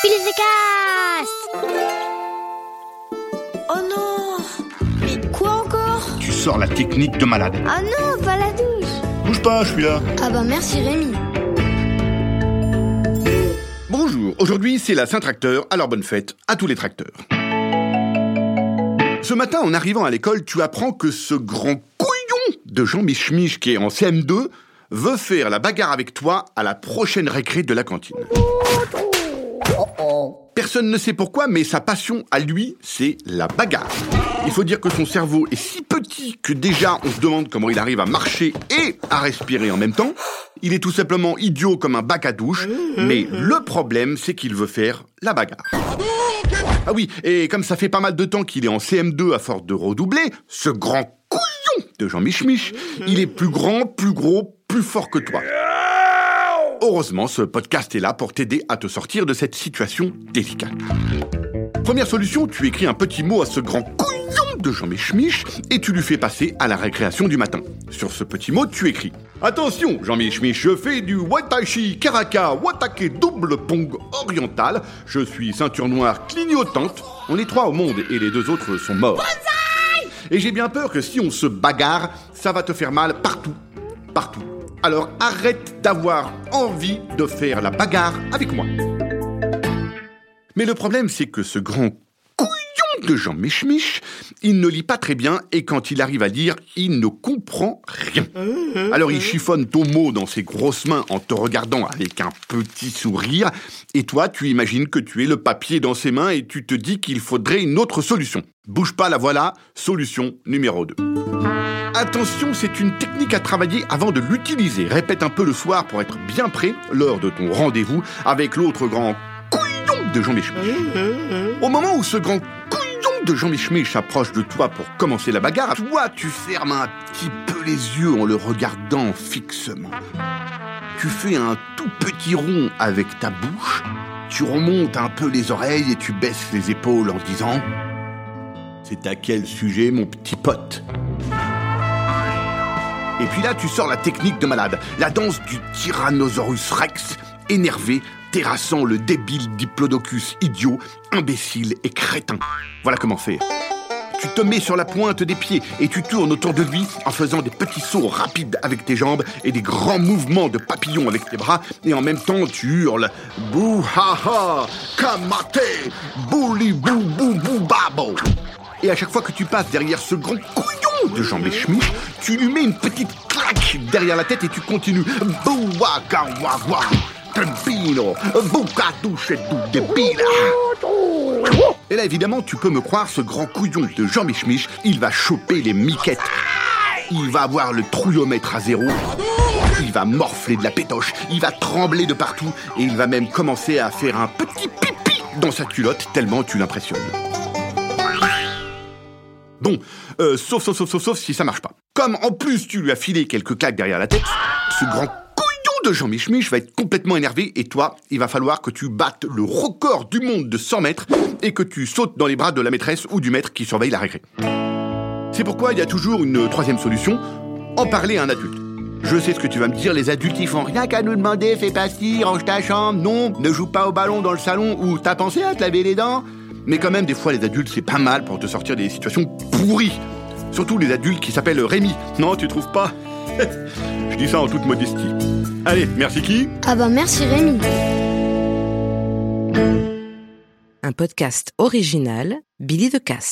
Cast Oh non Mais quoi encore? Tu sors la technique de malade. Ah non, pas la douche Bouge pas, je suis là. Ah bah merci Rémi Bonjour, aujourd'hui c'est la Saint-Tracteur, alors bonne fête à tous les tracteurs. Ce matin, en arrivant à l'école, tu apprends que ce grand couillon de Jean Michmich qui est en CM2 veut faire la bagarre avec toi à la prochaine récré de la cantine. Personne ne sait pourquoi, mais sa passion à lui, c'est la bagarre. Il faut dire que son cerveau est si petit que déjà on se demande comment il arrive à marcher et à respirer en même temps. Il est tout simplement idiot comme un bac à douche, mais le problème, c'est qu'il veut faire la bagarre. Ah oui, et comme ça fait pas mal de temps qu'il est en CM2 à force de redoubler, ce grand couillon de Jean Michmich, il est plus grand, plus gros, plus fort que toi. Heureusement, ce podcast est là pour t'aider à te sortir de cette situation délicate. Première solution, tu écris un petit mot à ce grand couillon de Jean Michmich et tu lui fais passer à la récréation du matin. Sur ce petit mot, tu écris Attention, Jean Michmich, je fais du Watashi Karaka Watake double pong oriental. Je suis ceinture noire clignotante. On est trois au monde et les deux autres sont morts. Et j'ai bien peur que si on se bagarre, ça va te faire mal partout. Partout. Alors arrête d'avoir envie de faire la bagarre avec moi. Mais le problème, c'est que ce grand de Jean Michmich, il ne lit pas très bien et quand il arrive à lire, il ne comprend rien. Alors il chiffonne ton mot dans ses grosses mains en te regardant avec un petit sourire et toi, tu imagines que tu es le papier dans ses mains et tu te dis qu'il faudrait une autre solution. Bouge pas, la voilà, solution numéro 2. Attention, c'est une technique à travailler avant de l'utiliser. Répète un peu le soir pour être bien prêt lors de ton rendez-vous avec l'autre grand couillon de Jean Michmich. Au moment où ce grand couillon Jean Michmich approche de toi pour commencer la bagarre, toi, tu fermes un petit peu les yeux en le regardant fixement. Tu fais un tout petit rond avec ta bouche, tu remontes un peu les oreilles et tu baisses les épaules en disant C'est à quel sujet, mon petit pote? Et puis là, tu sors la technique de malade, la danse du Tyrannosaurus Rex, énervé, terrassant le débile diplodocus idiot, imbécile et crétin. Voilà comment faire. Tu te mets sur la pointe des pieds et tu tournes autour de lui en faisant des petits sauts rapides avec tes jambes et des grands mouvements de papillon avec tes bras et en même temps tu hurles Bouh ha ha Kamate Bouli bou bou bou Et à chaque fois que tu passes derrière ce grand couillon de Jean Schmitt, tu lui mets une petite claque derrière la tête et tu continues Boua kawawa Et là, évidemment, tu peux me croire, ce grand couillon de Jean Michmich, il va choper les miquettes. Il va avoir le trouillomètre à zéro. Il va morfler de la pétoche. Il va trembler de partout. Et il va même commencer à faire un petit pipi dans sa culotte, tellement tu l'impressionnes. Bon, euh, sauf, sauf, sauf, sauf, sauf si ça marche pas. Comme en plus tu lui as filé quelques claques derrière la tête, ce grand de Jean Michmich va être complètement énervé et toi, il va falloir que tu battes le record du monde de 100 mètres et que tu sautes dans les bras de la maîtresse ou du maître qui surveille la récré. C'est pourquoi il y a toujours une troisième solution, en parler à un adulte. Je sais ce que tu vas me dire, les adultes ils font rien qu'à nous demander, fais pas ci, range ta chambre, non, ne joue pas au ballon dans le salon ou t'as pensé à te laver les dents Mais quand même, des fois les adultes c'est pas mal pour te sortir des situations pourries. Surtout les adultes qui s'appellent Rémi. Non, tu trouves pas? dis ça en toute modestie. Allez, merci qui? Ah bah merci Rémi Un podcast original, Billy de Cast.